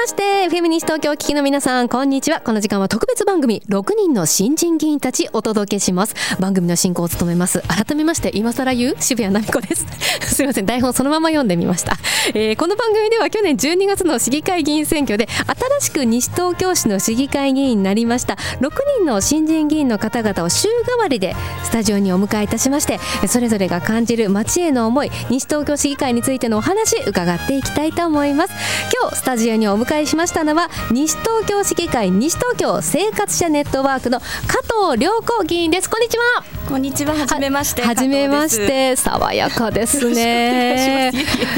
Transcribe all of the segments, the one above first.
ましてフェミニスト東京お聞きの皆さんこんにちは。この時間は特別番組6人の新人議員たちお届けします。番組の進行を務めます改めまして今更言う渋谷奈美子です。すいません台本そのまま読んでみました、えー、この番組では去年12月の市議会議員選挙で新しく西東京市の市議会議員になりました6人の新人議員の方々を週替わりでスタジオにお迎えいたしましてそれぞれが感じる街への思い西東京市議会についてのお話伺っていきたいと思います。今日スタジオにお迎えしましたのは西東京市議会西東京生活者ネットワークの加藤良子議員です。こんにちは。こんにちは。はじめましてはじめまして。爽やかですね。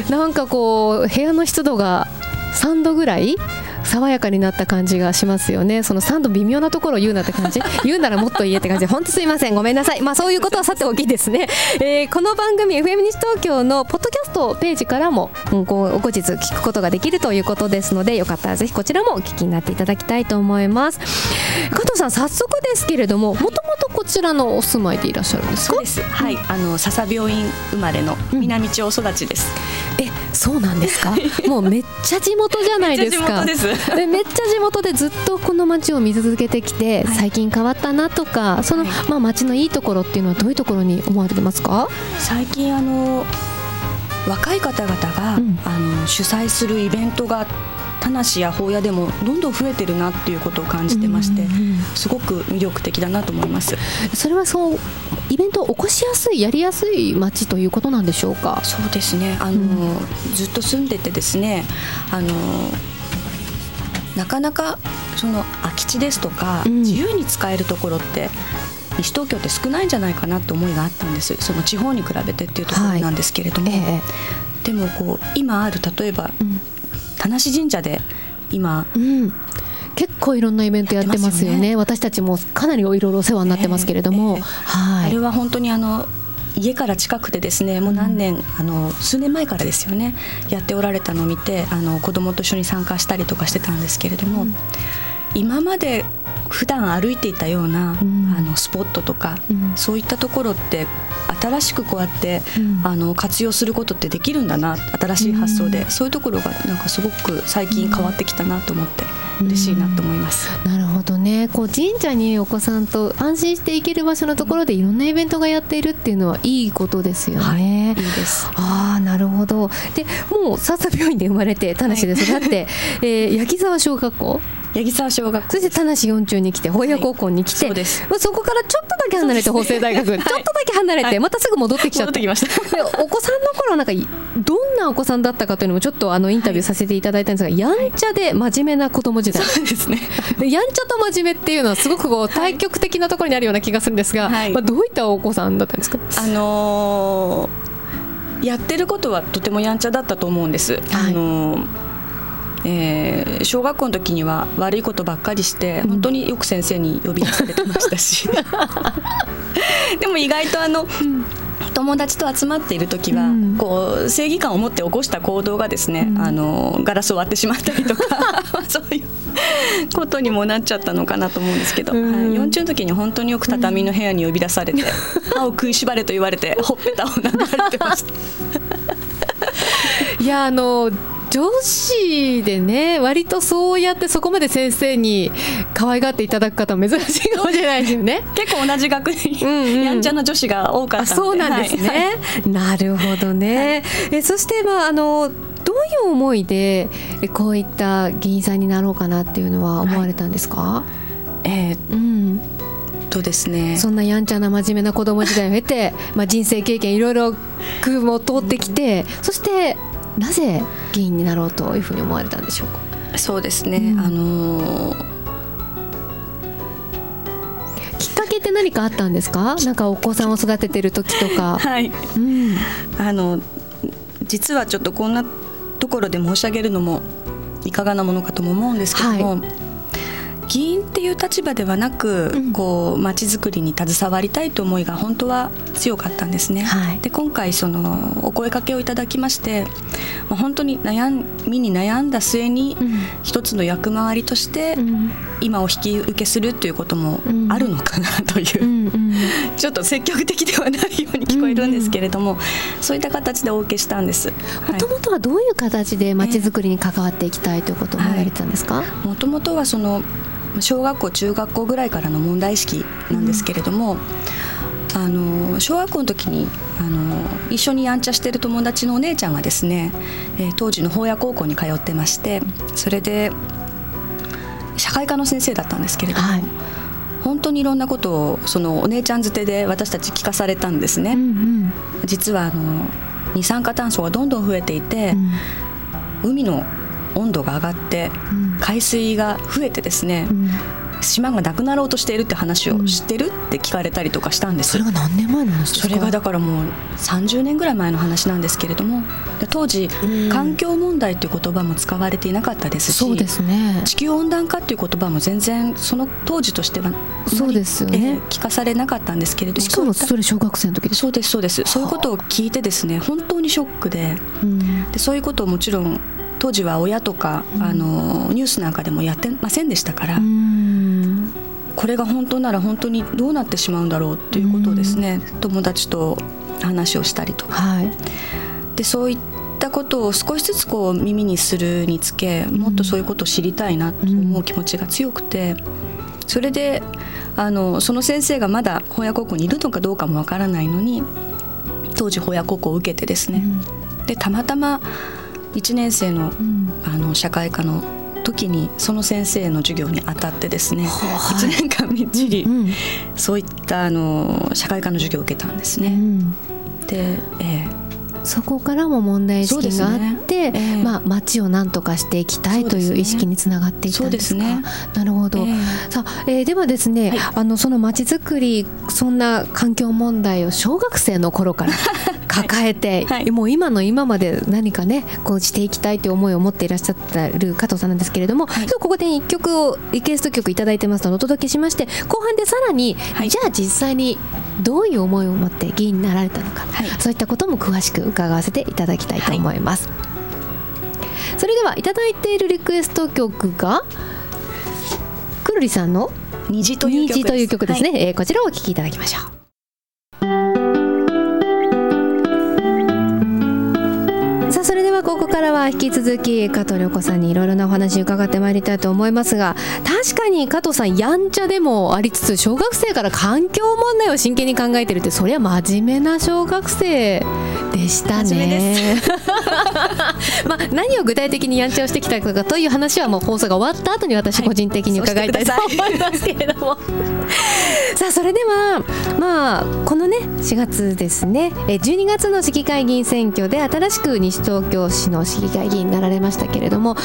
なんかこう部屋の湿度が3度ぐらい爽やかになった感じがしますよね。その3度微妙なところを言うなって感じ。言うならもっと言えって感じ。で本当すいません。ごめんなさい。まあそういうことはさておきですね、えー、この番組 FM 西東京のポッドキャストページからも後日聞くことができるということですのでよかったらぜひこちらもお聞きになっていただきたいと思います。加藤さん早速ですけれどももともとこちらのお住まいでいらっしゃるんですか？はい。あの笹病院生まれの南町育ちです、うん、えそうなんですか？もうめっちゃ地元じゃないですか。でめっちゃ地元でずっとこの街を見続けてきて、最近変わったなとかその、はい、まあ街のいいところっていうのはどういうところに思われてますか？最近あの若い方々が、うん、あの主催するイベントが田無や法屋でもどんどん増えてるなっていうことを感じてまして、すごく魅力的だなと思います。それはそうイベントを起こしやすいやりやすい街ということなんでしょうか？そうですね。あの、うん、ずっと住んでてですねあのなかなかその空き地ですとか、うん、自由に使えるところって西東京って少ないんじゃないかなって思いがあったんです。その地方に比べてっていうところなんですけれども、はいえ。ー、でもこう今ある例えば、うん田無神社で今、うん、結構いろんなイベントやってますよね、ね、私たちもかなりいろいろお世話になってますけれども、えーえー、はい、あれは本当にあの家から近くてですねもう何年、うん、あの数年前からですよねやっておられたのを見てあの子供と一緒に参加したりとかしてたんですけれども、うん、今まで普段歩いていたような、うん、あのスポットとか、そういったところって新しくこうやって、うん、あの活用することってできるんだな新しい発想で、うん、そういうところがなんかすごく最近変わってきたなと思って。嬉しいなと思います、なるほどね。こう神社にお子さんと安心して行ける場所のところでいろんなイベントがやっているっていうのはいいことですよね。はい、いいです。ああなるほど。でもう笹病院で生まれて田無で育って、はい、えー、八木沢小学校八木沢小学そして田無四中に来て保谷高校に来て、はい、そまあ、そこからちょっとだけ離れて法政大学、はい、ちょっとだけ離れて、またすぐ戻ってきちゃった。お子さんの頃なんかどんなお子さんだったかというのもちょっとあのインタビューさせていただいたんですが、やんちゃで真面目な子供時代。そうですね。やんちゃと真面目っていうのはすごくこう対極的なところにあるような気がするんですが、まあ、どういったお子さんだったんですか？あのー、やってることはとてもやんちゃだったと思うんです。あのーえー、小学校の時には悪いことばっかりして本当によく先生に呼び出されてましたし。でも意外とあの、友達と集まっている時は、うん、こう正義感を持って起こした行動がですね、うん、あのガラスを割ってしまったりとか そういうことにもなっちゃったのかなと思うんですけど、うん、はい、40の時に本当によく畳の部屋に呼び出されて、歯を食いしばれと言われてほっぺたを殴られてました。いやあの女子でね割とそうやってそこまで先生に可愛がっていただく方も珍しいかもしれないですよね。結構同じ学年。にやんちゃな女子が多かったそうなんですね、はい、なるほどね、はい、えそしてまああのどういう思いでこういった議員さんになろうかなっていうのは思われたんですか、はい、えー、うん。とですね。そんなやんちゃな真面目な子供時代を経て、まあ、人生経験いろいろ工夫も通ってきてそしてなぜ議員になろうというふうに思われたんでしょうか？そうですね、うん、あのー、きっかけって何かあったんですか？なんかお子さんを育ててる時とか。はい、うん、あの実はちょっとこんなところで申し上げるのもいかがなものかとも思うんですけども、はい議員っていう立場ではなく、うん、こう街づくりに携わりたいと思いが本当は強かったんですね。はい、で今回そのお声かけをいただきまして、まあ、本当に悩んみに悩んだ末に、一つの役回りとして、今を引き受けするということもあるのかなという、ちょっと積極的ではないように聞こえるんですけれども、そういった形でお受けしたんです。もともとはどういう形でまちづくりに関わっていきたいということを思われてたんですか？もともとはその小学校中学校ぐらいからの問題意識なんですけれども、うん、あの小学校の時にあの一緒にやんちゃしてる友達のお姉ちゃんがですね、えー、当時の法屋高校に通ってましてそれで社会科の先生だったんですけれども、はい、本当にいろんなことをそのお姉ちゃんづてで私たち聞かされたんですね。うんうん、実はあの二酸化炭素がどんどん増えていて、うん、海の温度が上がって海水が増えてですね、島がなくなろうとしているって話を知ってるって聞かれたりとかしたんです、それが何年前の話それがだからもう30年ぐらい前の話なんですけれども当時、環境問題っていう言葉も使われていなかったですしそうですね。地球温暖化っていう言葉も全然その当時としてはそうですよね、聞かされなかったんですけれどもしかもそれ小学生の時そうですそうです。そういうことを聞いてですね本当にショックで,、でそういうことをもちろん当時は親とか、うん、あのニュースなんかでもやってませんでしたから、これが本当なら本当にどうなってしまうんだろうっていうことをですね、友達と話をしたりとか、はい、でそういったことを少しずつこう耳にするにつけもっとそういうことを知りたいなと思う気持ちが強くて。それであのその先生がまだ法屋高校にいるのかどうかもわからないのに当時法屋高校を受けてですね、うん、でたまたま1年生の,、あの社会科の時にその先生の授業に当たってですね、はい、1年間みっちり、そういったあの社会科の授業を受けたんですね。うん、で、えーそこからも問題意識があって、ね。えー、まあ、町を何とかしていきたいという意識につながっていったんですか。ね、なるほど、えー、さあ、えー、ではですね、はい、あのその町づくりそんな環境問題を小学生の頃から抱えて、はい、もう今の今まで何かねこうしていきたいという思いを持っていらっしゃってる加藤さんなんですけれども、はい、ここで1曲をリクエスト曲頂いてますのでお届けしまして後半でさらに、はい、じゃあ実際にどういう思いを持って議員になられたのか、はい、そういったことも詳しく伺わせていただきたいと思います。それではいただいているリクエスト曲がくるりさんの虹という曲です。ね、はい、えー、こちらをお聴きいただきましょう。ここからは引き続き加藤涼子さんにいろいろなお話伺ってまいりたいと思いますが確かに加藤さんやんちゃでもありつつ小学生から環境問題を真剣に考えてるってそりゃ真面目な小学生でしたね。まあ何を具体的にやんちゃをしてきたかという話はもう放送が終わった後に私個人的に伺いたいと思いますけれども、さあそれではまあこのね4月ですね。12月の市議会議員選挙で新しく西東京市の市議会議員になられましたけれども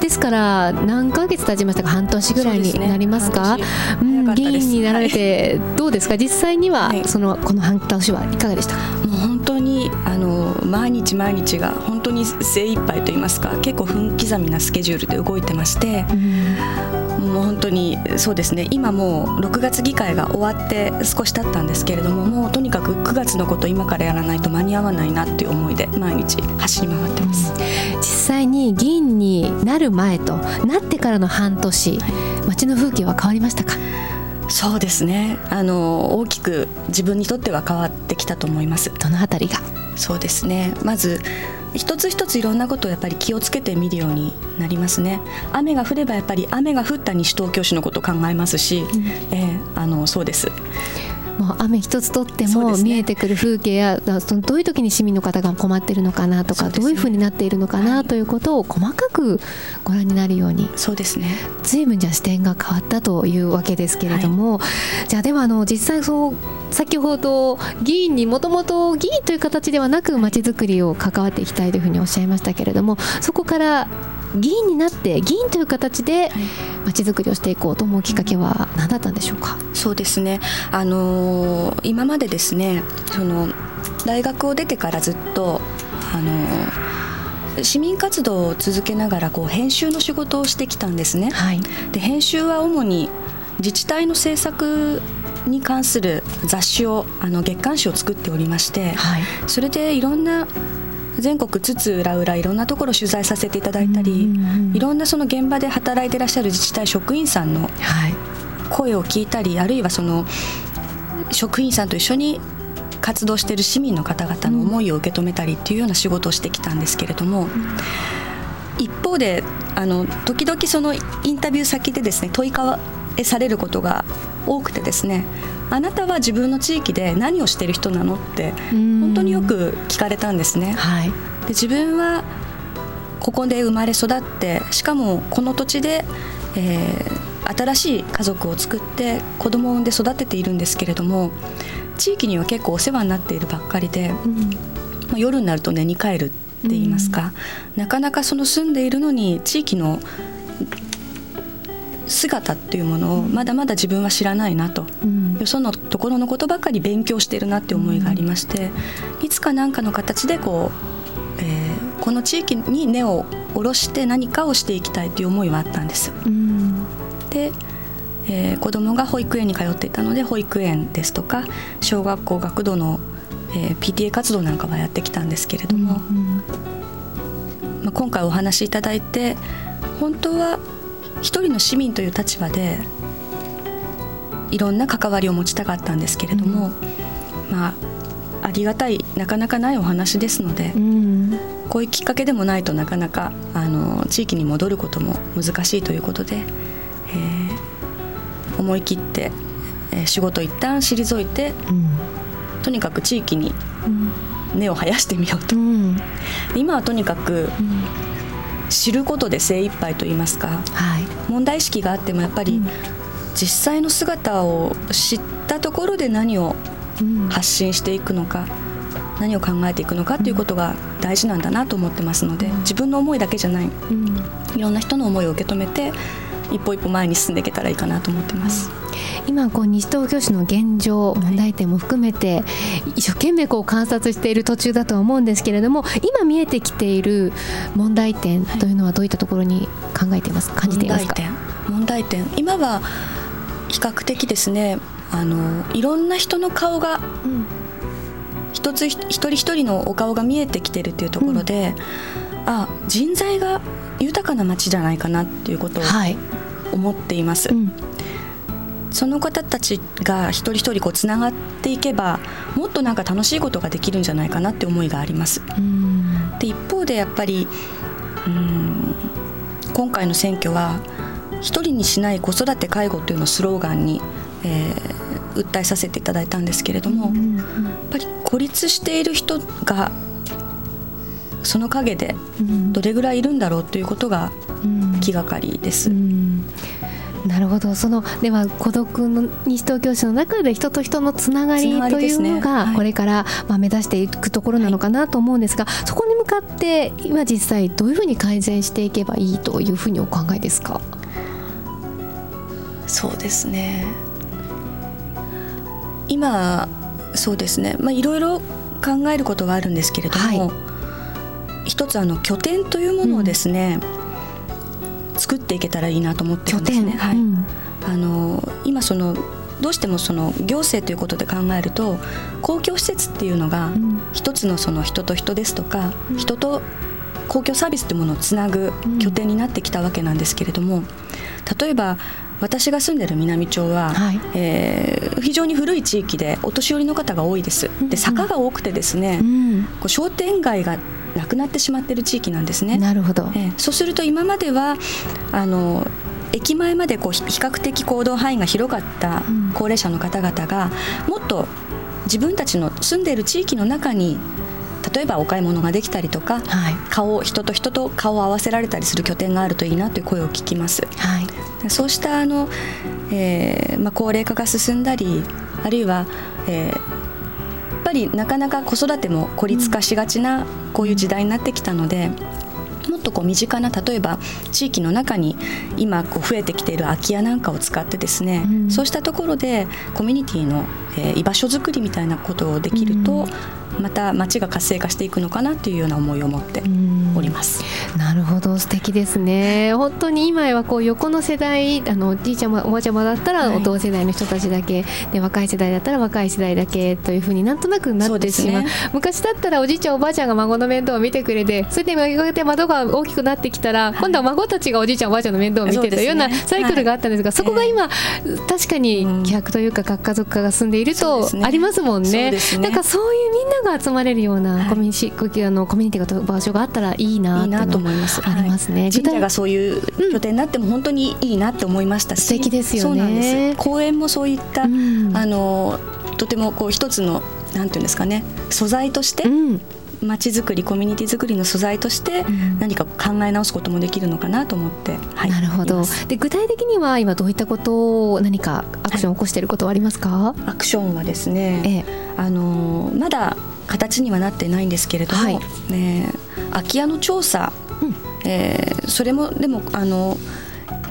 ですから何ヶ月経ちましたか？半年ぐらいになりますか、ね、うん、議員になられてどうですか、実際にはそのこの半年はいかがでした？かもう本当にあの毎日毎日が本当に精一杯と言いますか結構分刻みなスケジュールで動いてまして、うんもう本当にそうですね。今もう6月議会が終わって少し経ったんですけれどももうとにかく9月のこと今からやらないと間に合わないなっていう思いで毎日走り回ってます、実際に議員になる前となってからの半年、はい、街の風景は変わりましたか？そうですね。あの大きく自分にとっては変わってきたと思います。どのあたりが？そうですね。まず一つ一ついろんなことをやっぱり気をつけて見るようになりますね。雨が降ればやっぱり雨が降った西東京市のことを考えますし、うん、えー、あのそうですもう雨一つとっても見えてくる風景やそのどういう時に市民の方が困っているのかなとか、ね、どういうふうになっているのかなということを細かくご覧になるようにそうですね。随分じゃ視点が変わったというわけですけれども、はい、じゃあではあの実際そう先ほど議員にもともと議員という形ではなくまちづくりを関わっていきたいというふうにおっしゃいましたけれどもそこから議員になって議員という形でまちづくりをしていこうと思うきっかけは何だったんでしょうか？そうですね。あのー、今までですね、その大学を出てからずっとあのー、市民活動を続けながらこう編集の仕事をしてきたんですね。はい、で編集は主に自治体の政策に関する雑誌をあの月刊誌を作っておりまして、はい、それでいろんな全国津々浦々いろんなところ取材させていただいたり、いろんなその現場で働いていらっしゃる自治体職員さんの声を聞いたり、あるいはその職員さんと一緒に活動している市民の方々の思いを受け止めたりっていうような仕事をしてきたんですけれども、一方であの時々そのインタビュー先でですね問いかえされることが多くてですねあなたは自分の地域で何をしてる人なのって本当によく聞かれたんですね。はい、で自分はここで生まれ育ってしかもこの土地で、えー、新しい家族を作って子供を産んで育てているんですけれども地域には結構お世話になっているばっかりで、うん、まあ、夜になると寝に帰るって言いますか、うん、なかなかその住んでいるのに地域の姿っていうものをまだまだ自分は知らないなと、うん、よそのところのことばかり勉強してるなって思いがありまして、いつか何かの形でこう、えー、この地域に根を下ろして何かをしていきたいという思いはあったんです。うん、でえー、子供が保育園に通っていたので保育園ですとか小学校学童の、えー、PTA 活動なんかはやってきたんですけれども、うんうん、まあ、今回お話しいただいて本当は一人の市民という立場でいろんな関わりを持ちたかったんですけれども、うん、まあありがたいなかなかないお話ですので、うん、こういうきっかけでもないとなかなかあの地域に戻ることも難しいということで、えー、思い切って、えー、仕事一旦退いて、うん、とにかく地域に根を生やしてみようと。今はとにかく、知ることで精一杯と言いますか、はい、問題意識があってもやっぱり実際の姿を知ったところで何を発信していくのか、うん、何を考えていくのかということが大事なんだなと思ってますので、自分の思いだけじゃない、うん、いろんな人の思いを受け止めて一歩一歩前に進んでいけたらいいかなと思ってます。今こう西東京市の現状問題点も含めて一生懸命こう観察している途中だとは思うんですけれども今見えてきている問題点というのはどういったところに考えていますか？感じていますか？問題点。今は比較的ですねあのいろんな人の顔が、うん、一つ一人一人のお顔が見えてきてるっていうところで、うん、あ人材が豊かな街じゃないかなっていうことを思っています。はいうんその方たちが一人一人こうつながっていけばもっとなんか楽しいことができるんじゃないかなって思いがあります。で一方でやっぱりうん今回の選挙は一人にしない子育て介護というのをスローガンに、えー、訴えさせていただいたんですけれども、やっぱり孤立している人がその陰でどれぐらいいるんだろうということが気がかりです。なるほど。そのでは孤独の西東京市の中で人と人のつながりというのがこれからまあ目指していくところなのかなと思うんですが、はい、そこに向かって今実際どういうふうに改善していけばいいというふうにお考えですか？そうですね。今そうですね。まあいろいろ考えることはあるんですけれども、はい、一つあの拠点というものをですね、うん。作っていけたらいいなと思ってるんですね。はい、うん、あの今そのどうしてもその行政ということで考えると公共施設っていうのが一つのその人と人ですとか、うん、人と公共サービスというものをつなぐ拠点になってきたわけなんですけれども例えば私が住んでる南町は、はい、えー、非常に古い地域でお年寄りの方が多いです。で坂が多くてですね、うん、こう商店街がなくなってしまっている地域なんですね。なるほど、えー、そうすると今まではあの駅前までこう比較的行動範囲が広かった高齢者の方々がもっと自分たちの住んでいる地域の中に例えばお買い物ができたりとか、はい、顔人と人と顔を合わせられたりする拠点があるといいなという声を聞きます。はい、そうしたあの、えーまあ、高齢化が進んだりあるいは、えー、ぱりなかなか子育ても孤立化しがちなこういう時代になってきたので。もっととこう身近な例えば地域の中に今こう増えてきている空き家なんかを使ってですね、うん、そうしたところでコミュニティの、えー、居場所づくりみたいなことをできると、うんまた町が活性化していくのかなというような思いを持っております。なるほど。素敵ですね。本当に今はこう横の世代あのおじいちゃまおばあちゃまだったらお同世代の人たちだけ、はい、で若い世代だったら若い世代だけというふうになんとなくなってしまう、ね、昔だったらおじいちゃんおばあちゃんが孫の面倒を見てくれてそれでやがて窓が大きくなってきたら、はい、今度は孫たちがおじいちゃんおばあちゃんの面倒を見てというようなサイクルがあったんですが、そこが今、確かに規約というか核家族化が進んでいるとありますもんね。ね。なんかそういうみんなが集まれるようなコミュニ,、はい、あのコミュニティが場所があったらいいなと思います。ありますね。神社がそういう拠点になっても本当にいいなって思いましたし、素敵ですよね。公園もそういった、あのとてもこう一つのなんていうんですかね素材として、まちづくりコミュニティづくりの素材として何か考え直すこともできるのかなと思って、はい、なるほど。で具体的には今どういったことを何かアクションを起こしていることはありますか、アクションはですね、ええ、あのまだ形にはなってないんですけれども、はい、ね、空き家の調査、うん、えー、それもでもあの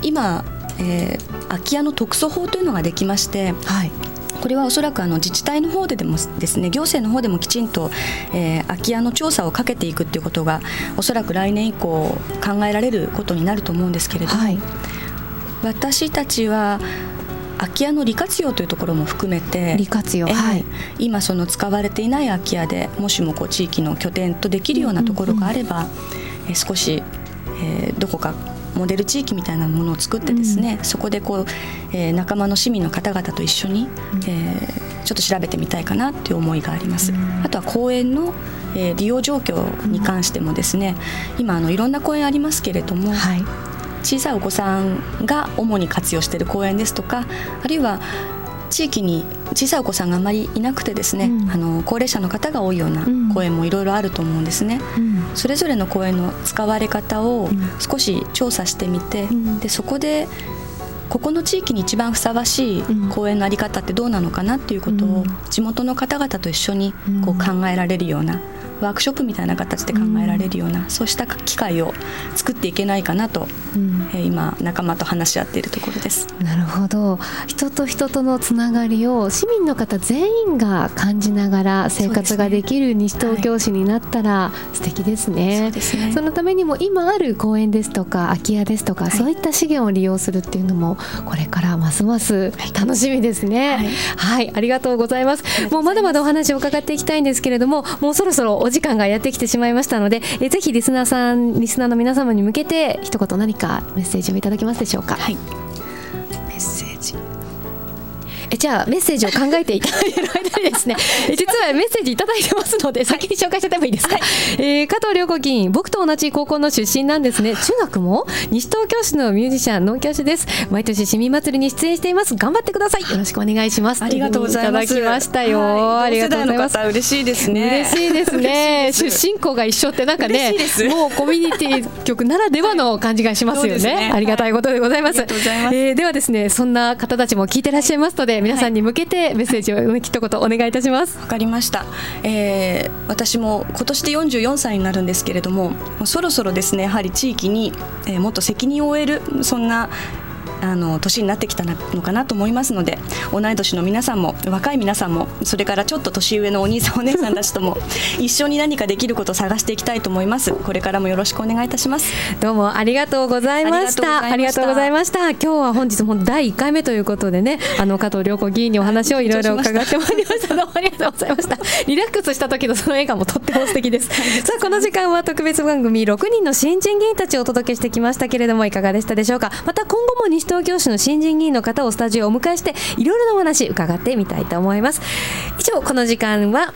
今、えー、空き家の特措法というのができまして、はい、これはおそらくあの自治体の方ででもですね行政の方でもきちんと、えー、空き家の調査をかけていくっていうことがおそらく来年以降考えられることになると思うんですけれども、はい、私たちは空き家の利活用というところも含めて利活用、はい、今その使われていない空き家でもしもこう地域の拠点とできるようなところがあれば、うんうん、え少し、えー、どこかモデル地域みたいなものを作ってですね、うん、そこでこう、えー、仲間の市民の方々と一緒に、えー、ちょっと調べてみたいかなっていう思いがあります。あとは公園のえー、利用状況に関してもですね、今あのいろんな公園ありますけれども、はい、小さいお子さんが主に活用している公園ですとかあるいは地域に小さいお子さんがあまりいなくてですね、うん、あの高齢者の方が多いような公園もいろいろあると思うんですね、うん、それぞれの公園の使われ方を少し調査してみて、うん、でそこでここの地域に一番ふさわしい公園の在り方ってどうなのかなっていうことを地元の方々と一緒にこう考えられるようなワークショップみたいな形で考えられるような、うん、そうした機会を作っていけないかなと、うん、えー、今仲間と話し合っているところです。なるほど。人と人とのつながりを市民の方全員が感じながら生活ができる西東京市になったら素敵ですね。はい、そね。そのためにも今ある公園ですとか空き家ですとか、はい、そういった資源を利用するっていうのもこれからますます楽しみですね、はい、はい、ありがとうございます。もうまだまだお話を伺っていきたいんですけれどももうそろそろお時間がやってきてしまいましたのでえぜひリスナーさんリスナーの皆様に向けて一言何かメッセージをいただけますでしょうか？はい、じゃあメッセージを考えていただいてる間にですね実はメッセージいただいてますので先に紹介してもいいですか、はい、えー、加藤涼子議員僕と同じ高校の出身なんですね。中学も西東京市のミュージシャン農協市です。毎年市民祭りに出演しています。頑張ってください。よろしくお願いします。ありがとうございます。いただきましたよ、はい、ありがとうございます。嬉しいですね。嬉しいですね。出身校が一緒ってなんかねもうコミュニティ局ならではの感じがしますよね。ね、ありがたいことでございます、はい、えー、ではですねそんな方たちも聞いてらっしゃいますので皆さんに向けてメッセージを一言お願いいたします。わかりました、えー、私も今年で44歳になるんですけれどもそろそろですねやはり地域に、えー、もっと責任を負えるそんなあの年になってきたのかなと思いますので同い年の皆さんも若い皆さんもそれからちょっと年上のお兄さんお姉さんたちとも 一緒に何かできることを探していきたいと思います。これからもよろしくお願いいたします。どうもありがとうございました。ありがとうございました。今日は本日も第1回目ということでね あの加藤良子議員にお話をいろいろ伺ってまいりましたどうもありがとうございました。リラックスした時のその笑顔もとっても素敵です。さあこの時間は特別番組6人の新人議員たちをお届けしてきましたけれどもいかがでしたでしょうか？また今後も西東京市の新人議員の方をスタジオをお迎えしていろいろなお話伺ってみたいと思います。以上この時間は、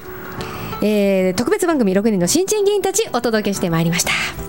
えー、特別番組6人の新人議員たちお届けしてまいりました。